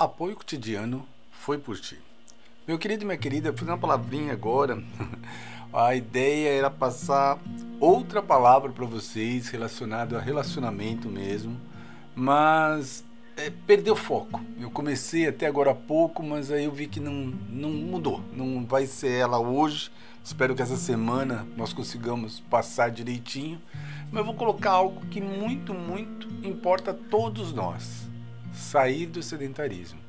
Apoio cotidiano foi por ti. Meu querido e minha querida, fiz uma palavrinha agora. A ideia era passar outra palavra para vocês relacionado a relacionamento mesmo, mas é, perdeu foco. Eu comecei até agora há pouco, mas aí eu vi que não, não mudou. Não vai ser ela hoje. Espero que essa semana nós consigamos passar direitinho. Mas eu vou colocar algo que muito, muito importa a todos nós sair do sedentarismo.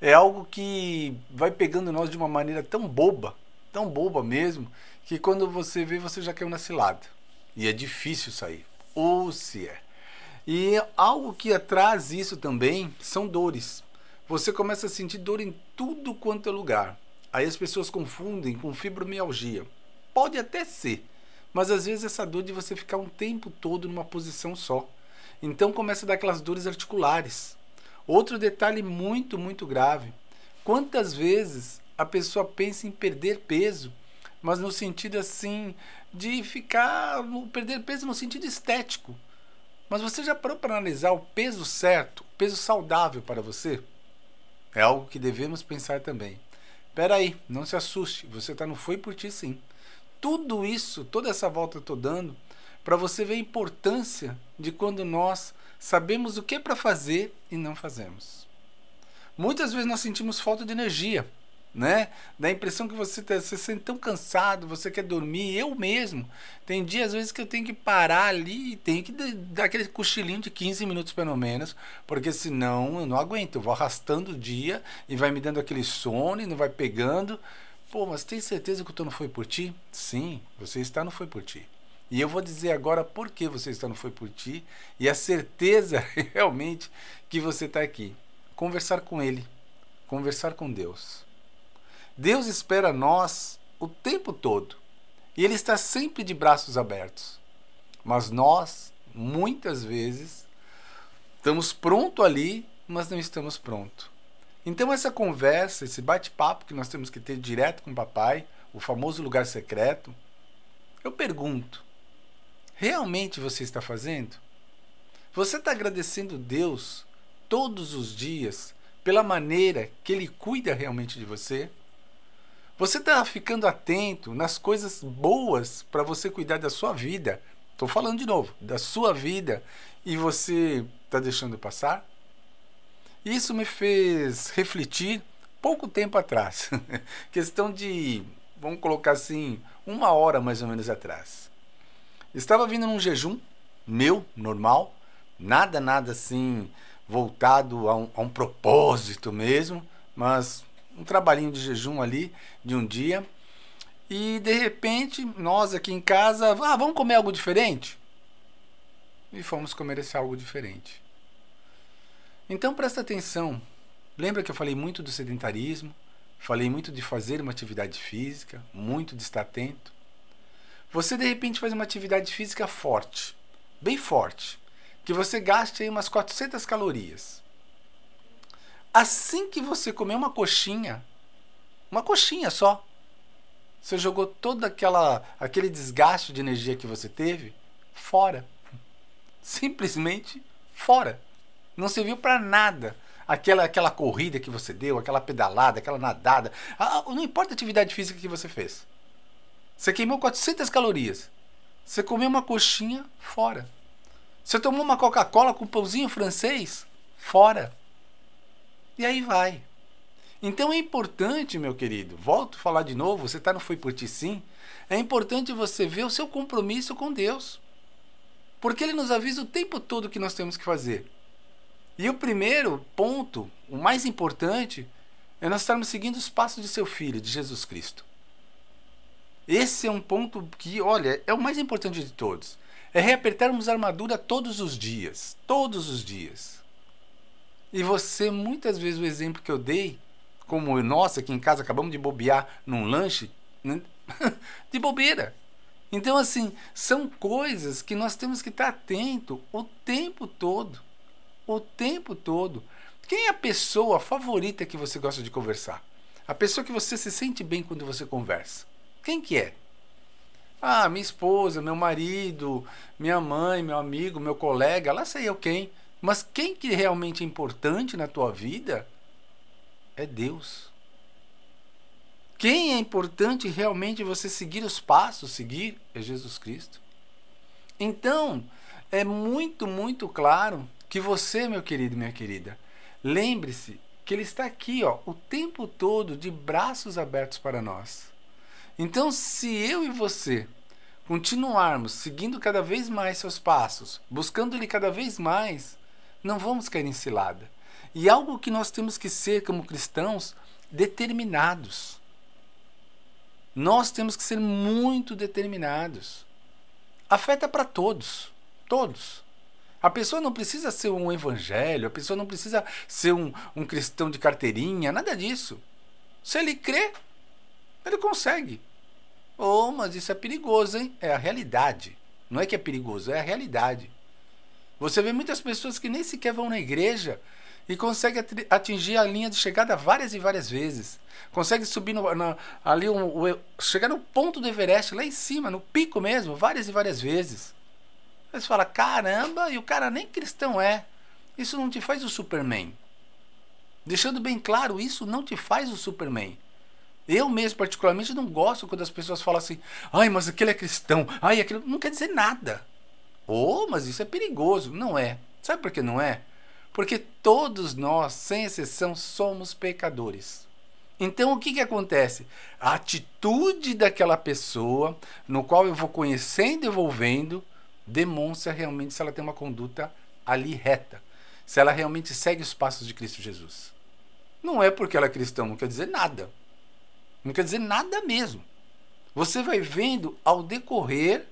É algo que vai pegando nós de uma maneira tão boba, tão boba mesmo, que quando você vê, você já caiu na cilada. E é difícil sair. Ou se é. E algo que traz isso também são dores. Você começa a sentir dor em tudo quanto é lugar. Aí as pessoas confundem com fibromialgia. Pode até ser, mas às vezes essa dor de você ficar um tempo todo numa posição só. Então começa a dar aquelas dores articulares. Outro detalhe muito, muito grave. Quantas vezes a pessoa pensa em perder peso, mas no sentido assim de ficar, perder peso no sentido estético. Mas você já parou para analisar o peso certo, o peso saudável para você? É algo que devemos pensar também. Espera aí, não se assuste, você está no foi por ti sim. Tudo isso, toda essa volta eu estou dando, para você ver a importância de quando nós sabemos o que é para fazer e não fazemos. Muitas vezes nós sentimos falta de energia, né? Dá a impressão que você tá, se sente tão cansado, você quer dormir. Eu mesmo, tem dias às vezes que eu tenho que parar ali, tenho que dar aquele cochilinho de 15 minutos pelo menos, porque senão eu não aguento. Eu vou arrastando o dia e vai me dando aquele sono e não vai pegando. Pô, mas tem certeza que o Tô Não Foi Por Ti? Sim, você está no Foi Por Ti. E eu vou dizer agora por que você está no Foi Por Ti e a certeza realmente que você está aqui. Conversar com Ele, conversar com Deus. Deus espera nós o tempo todo e Ele está sempre de braços abertos. Mas nós, muitas vezes, estamos pronto ali, mas não estamos pronto. Então essa conversa, esse bate-papo que nós temos que ter direto com o papai, o famoso lugar secreto, eu pergunto: Realmente você está fazendo? Você está agradecendo Deus todos os dias pela maneira que Ele cuida realmente de você? Você está ficando atento nas coisas boas para você cuidar da sua vida? Estou falando de novo, da sua vida e você está deixando passar? Isso me fez refletir pouco tempo atrás, questão de, vamos colocar assim, uma hora mais ou menos atrás. Estava vindo num jejum meu, normal, nada, nada assim voltado a um, a um propósito mesmo, mas um trabalhinho de jejum ali de um dia. E de repente, nós aqui em casa, ah, vamos comer algo diferente? E fomos comer esse algo diferente. Então presta atenção. Lembra que eu falei muito do sedentarismo? Falei muito de fazer uma atividade física, muito de estar atento. Você de repente faz uma atividade física forte, bem forte, que você gaste aí umas 400 calorias. Assim que você comer uma coxinha, uma coxinha só, você jogou todo aquela, aquele desgaste de energia que você teve fora. Simplesmente fora. Não serviu para nada. Aquela, aquela corrida que você deu, aquela pedalada, aquela nadada, não importa a atividade física que você fez. Você queimou 400 calorias. Você comeu uma coxinha fora. Você tomou uma Coca-Cola com pãozinho francês fora. E aí vai. Então é importante, meu querido, volto a falar de novo, você está no Foi Por Ti Sim, é importante você ver o seu compromisso com Deus. Porque Ele nos avisa o tempo todo que nós temos que fazer. E o primeiro ponto, o mais importante, é nós estarmos seguindo os passos de seu Filho, de Jesus Cristo. Esse é um ponto que, olha, é o mais importante de todos. É reapertarmos a armadura todos os dias. Todos os dias. E você, muitas vezes, o exemplo que eu dei, como nós aqui em casa acabamos de bobear num lanche, né? de bobeira. Então, assim, são coisas que nós temos que estar atento o tempo todo. O tempo todo. Quem é a pessoa favorita que você gosta de conversar? A pessoa que você se sente bem quando você conversa. Quem que é? Ah, minha esposa, meu marido, minha mãe, meu amigo, meu colega, lá sei eu quem. Mas quem que realmente é importante na tua vida é Deus. Quem é importante realmente você seguir os passos, seguir é Jesus Cristo. Então, é muito, muito claro que você, meu querido minha querida, lembre-se que ele está aqui, ó, o tempo todo de braços abertos para nós. Então, se eu e você continuarmos seguindo cada vez mais seus passos, buscando ele cada vez mais, não vamos cair em cilada. E algo que nós temos que ser como cristãos determinados. Nós temos que ser muito determinados. Afeta para todos, todos. A pessoa não precisa ser um evangelho, a pessoa não precisa ser um, um cristão de carteirinha, nada disso. Se ele crê, ele consegue. Oh, mas isso é perigoso, hein? É a realidade. Não é que é perigoso, é a realidade. Você vê muitas pessoas que nem sequer vão na igreja e conseguem atingir a linha de chegada várias e várias vezes. Consegue subir no, ali, um, chegar no ponto do Everest, lá em cima, no pico mesmo, várias e várias vezes. Você fala, caramba, e o cara nem cristão é. Isso não te faz o Superman. Deixando bem claro, isso não te faz o Superman. Eu mesmo, particularmente, não gosto quando as pessoas falam assim, ai, mas aquele é cristão, ai, aquele. Não quer dizer nada. Oh, mas isso é perigoso. Não é. Sabe por que não é? Porque todos nós, sem exceção, somos pecadores. Então o que, que acontece? A atitude daquela pessoa, no qual eu vou conhecendo e vou vendo, demonstra realmente se ela tem uma conduta ali reta. Se ela realmente segue os passos de Cristo Jesus. Não é porque ela é cristã, não quer dizer nada. Não quer dizer nada mesmo. Você vai vendo ao decorrer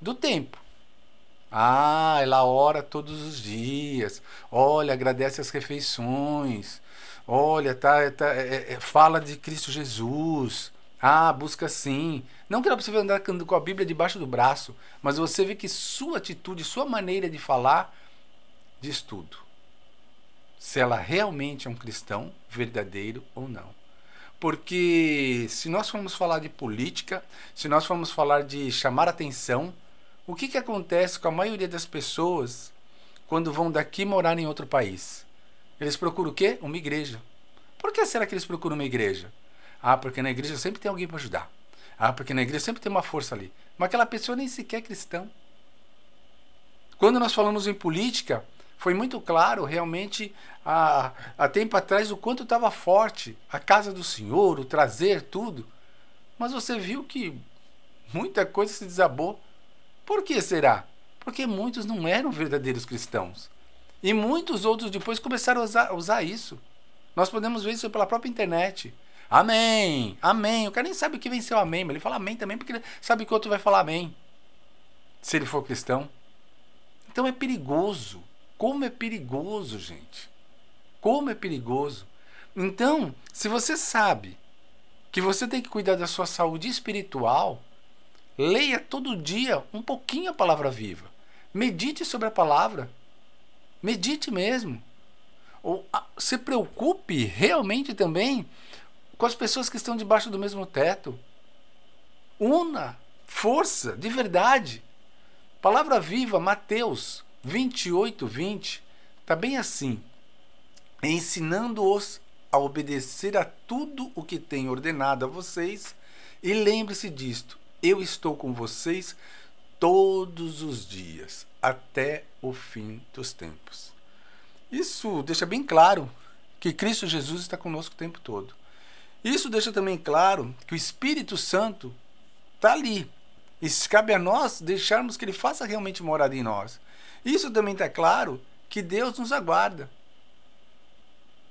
do tempo. Ah, ela ora todos os dias. Olha, agradece as refeições. Olha, tá, tá é, é, fala de Cristo Jesus. Ah, busca sim. Não que ela precisa andar com a Bíblia debaixo do braço, mas você vê que sua atitude, sua maneira de falar diz tudo. Se ela realmente é um cristão verdadeiro ou não. Porque se nós formos falar de política, se nós formos falar de chamar atenção, o que, que acontece com a maioria das pessoas quando vão daqui morar em outro país? Eles procuram o quê? Uma igreja. Por que será que eles procuram uma igreja? Ah, porque na igreja sempre tem alguém para ajudar. Ah, porque na igreja sempre tem uma força ali. Mas aquela pessoa nem sequer é cristão. Quando nós falamos em política, foi muito claro realmente há, há tempo atrás o quanto estava forte a casa do Senhor, o trazer tudo. Mas você viu que muita coisa se desabou por que será? Porque muitos não eram verdadeiros cristãos. E muitos outros depois começaram a usar, usar isso. Nós podemos ver isso pela própria internet. Amém, amém. O cara nem sabe o que venceu amém, mas ele fala amém também porque ele sabe que o outro vai falar amém. Se ele for cristão. Então é perigoso. Como é perigoso, gente. Como é perigoso. Então, se você sabe que você tem que cuidar da sua saúde espiritual, Leia todo dia um pouquinho a palavra viva. Medite sobre a palavra. Medite mesmo. Ou, se preocupe realmente também com as pessoas que estão debaixo do mesmo teto. Una força de verdade. Palavra viva, Mateus 28, 20. Está bem assim. Ensinando-os a obedecer a tudo o que tem ordenado a vocês. E lembre-se disto: eu estou com vocês todos os dias, até o fim dos tempos. Isso deixa bem claro que Cristo Jesus está conosco o tempo todo. Isso deixa também claro que o Espírito Santo está ali. E cabe a nós deixarmos que ele faça realmente morada em nós. Isso também está claro que Deus nos aguarda.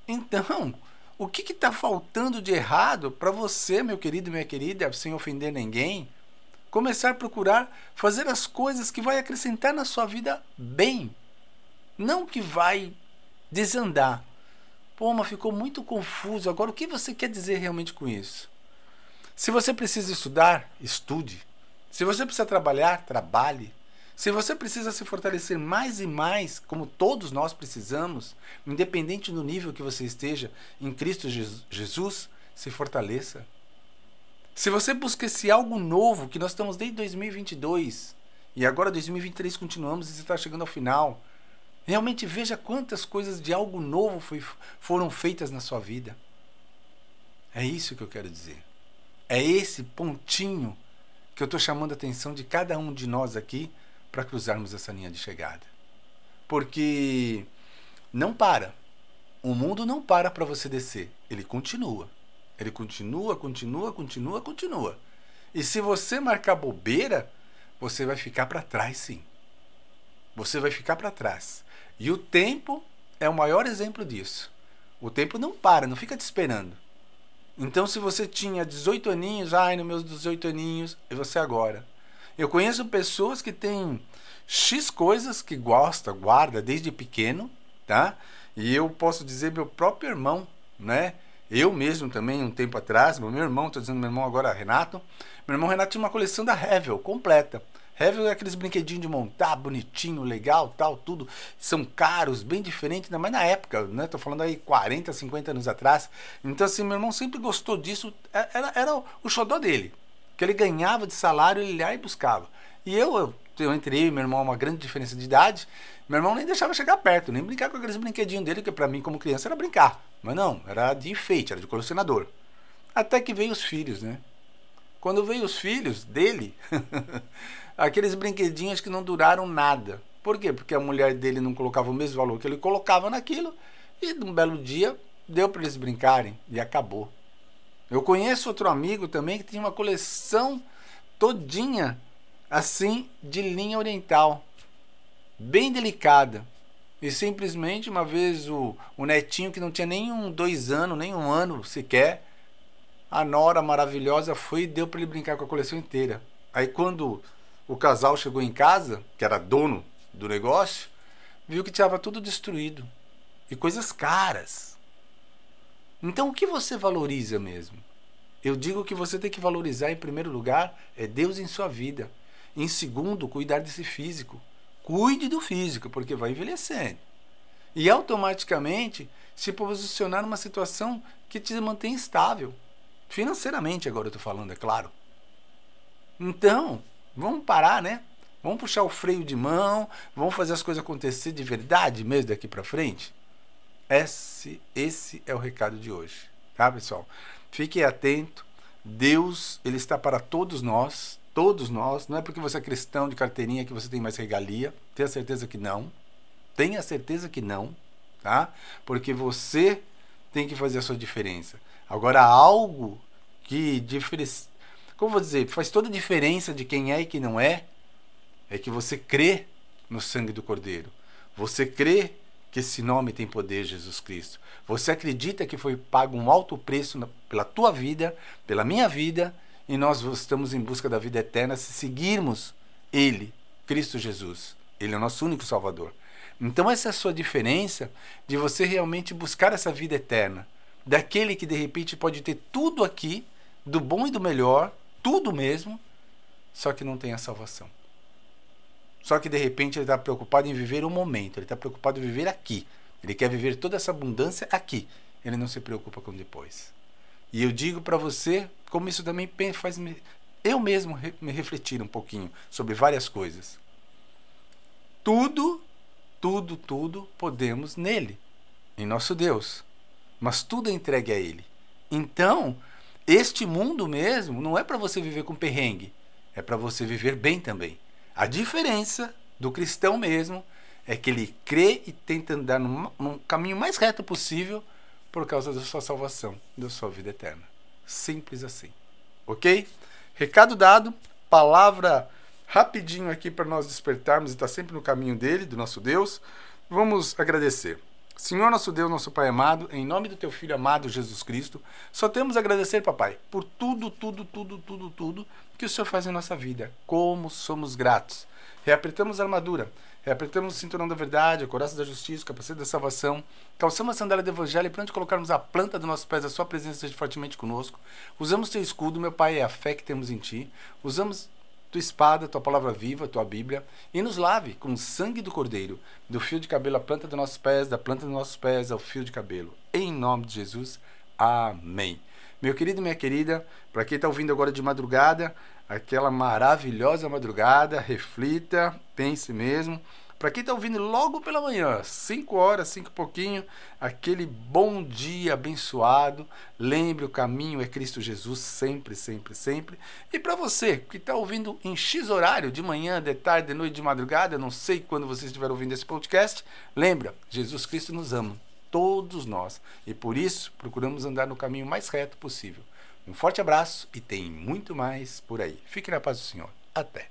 Então, o que está faltando de errado para você, meu querido e minha querida, sem ofender ninguém, começar a procurar fazer as coisas que vai acrescentar na sua vida bem, não que vai desandar. Pô, mas ficou muito confuso. Agora, o que você quer dizer realmente com isso? Se você precisa estudar, estude. Se você precisa trabalhar, trabalhe. Se você precisa se fortalecer mais e mais, como todos nós precisamos, independente do nível que você esteja em Cristo Jesus, se fortaleça. Se você busca esse algo novo, que nós estamos desde 2022, e agora 2023 continuamos e está chegando ao final, Realmente veja quantas coisas de algo novo foi, foram feitas na sua vida. É isso que eu quero dizer. É esse pontinho que eu estou chamando a atenção de cada um de nós aqui para cruzarmos essa linha de chegada. Porque não para. O mundo não para para você descer. Ele continua. Ele continua, continua, continua, continua. E se você marcar bobeira, você vai ficar para trás, sim. Você vai ficar para trás. E o tempo é o maior exemplo disso. O tempo não para, não fica te esperando. Então, se você tinha 18 aninhos, ai, nos meus 18 aninhos, e você agora. Eu conheço pessoas que têm X coisas que gosta, guarda desde pequeno, tá? E eu posso dizer meu próprio irmão, né? Eu mesmo também, um tempo atrás, meu irmão, estou dizendo meu irmão agora, Renato. Meu irmão Renato tinha uma coleção da Revel completa. Revel é aqueles brinquedinhos de montar, bonitinho, legal, tal, tudo. São caros, bem diferentes, mas na época, né? Tô falando aí 40, 50 anos atrás. Então, assim, meu irmão sempre gostou disso. É, era, era o xodó dele. Que ele ganhava de salário, ele ia e buscava. E eu, eu, eu entrei, meu irmão, uma grande diferença de idade. Meu irmão nem deixava chegar perto, nem brincar com aqueles brinquedinhos dele, que para mim, como criança, era brincar. Mas não, era de enfeite, era de colecionador. Até que veio os filhos, né? Quando veio os filhos dele, aqueles brinquedinhos que não duraram nada. Por quê? Porque a mulher dele não colocava o mesmo valor que ele colocava naquilo e num belo dia deu para eles brincarem e acabou. Eu conheço outro amigo também que tinha uma coleção todinha assim de linha oriental, bem delicada. E simplesmente uma vez o, o netinho que não tinha nem um dois anos, nem um ano sequer, a nora maravilhosa foi e deu para ele brincar com a coleção inteira. Aí quando o casal chegou em casa, que era dono do negócio, viu que estava tudo destruído e coisas caras. Então o que você valoriza mesmo? Eu digo que você tem que valorizar em primeiro lugar é Deus em sua vida. Em segundo, cuidar desse físico. Cuide do físico, porque vai envelhecendo. E automaticamente se posicionar numa situação que te mantém estável. Financeiramente, agora eu estou falando, é claro. Então, Vamos parar, né? Vamos puxar o freio de mão, vamos fazer as coisas acontecer de verdade mesmo daqui para frente. Esse, esse é o recado de hoje, tá, pessoal? Fique atento. Deus, ele está para todos nós, todos nós. Não é porque você é cristão de carteirinha que você tem mais regalia. Tenha certeza que não. Tenha certeza que não, tá? Porque você tem que fazer a sua diferença. Agora, algo que como vou dizer, faz toda a diferença de quem é e quem não é, é que você crê no sangue do Cordeiro. Você crê que esse nome tem poder, Jesus Cristo. Você acredita que foi pago um alto preço pela tua vida, pela minha vida, e nós estamos em busca da vida eterna se seguirmos Ele, Cristo Jesus. Ele é o nosso único Salvador. Então, essa é a sua diferença de você realmente buscar essa vida eterna. Daquele que de repente pode ter tudo aqui, do bom e do melhor, tudo mesmo, só que não tem a salvação. Só que de repente ele está preocupado em viver o momento, ele está preocupado em viver aqui. Ele quer viver toda essa abundância aqui. Ele não se preocupa com depois. E eu digo para você como isso também faz me, eu mesmo me refletir um pouquinho sobre várias coisas. Tudo, tudo, tudo podemos nele, em nosso Deus. Mas tudo é entregue a ele. Então, este mundo mesmo não é para você viver com perrengue, é para você viver bem também. A diferença do cristão mesmo é que ele crê e tenta andar num, caminho mais reto possível por causa da sua salvação, da sua vida eterna. Simples assim. Ok? Recado dado, palavra rapidinho aqui para nós despertarmos e estar tá sempre no caminho dele, do nosso Deus. Vamos agradecer. Senhor nosso Deus, nosso Pai amado, em nome do teu filho amado Jesus Cristo, só temos a agradecer, papai, por tudo, tudo, tudo, tudo, tudo que o Senhor faz em nossa vida. Como somos gratos. Reapretamos a armadura, reapretamos o cinturão da verdade, a coraça da justiça, o capacete da salvação, calçamos a sandália do evangelho para onde colocarmos a planta dos nossos pés, a sua presença esteja fortemente conosco. Usamos teu escudo, meu Pai, é a fé que temos em ti. Usamos tua espada, tua palavra viva, tua Bíblia, e nos lave com o sangue do Cordeiro, do fio de cabelo à planta dos nossos pés, da planta dos nossos pés ao fio de cabelo. Em nome de Jesus, amém. Meu querido minha querida, para quem está ouvindo agora de madrugada, aquela maravilhosa madrugada, reflita, pense mesmo. Para quem está ouvindo logo pela manhã, 5 horas, 5 e pouquinho, aquele bom dia abençoado. Lembre, o caminho é Cristo Jesus, sempre, sempre, sempre. E para você que está ouvindo em X horário, de manhã, de tarde, de noite, de madrugada, não sei quando você estiver ouvindo esse podcast, lembra, Jesus Cristo nos ama, todos nós. E por isso, procuramos andar no caminho mais reto possível. Um forte abraço e tem muito mais por aí. Fique na paz do Senhor. Até.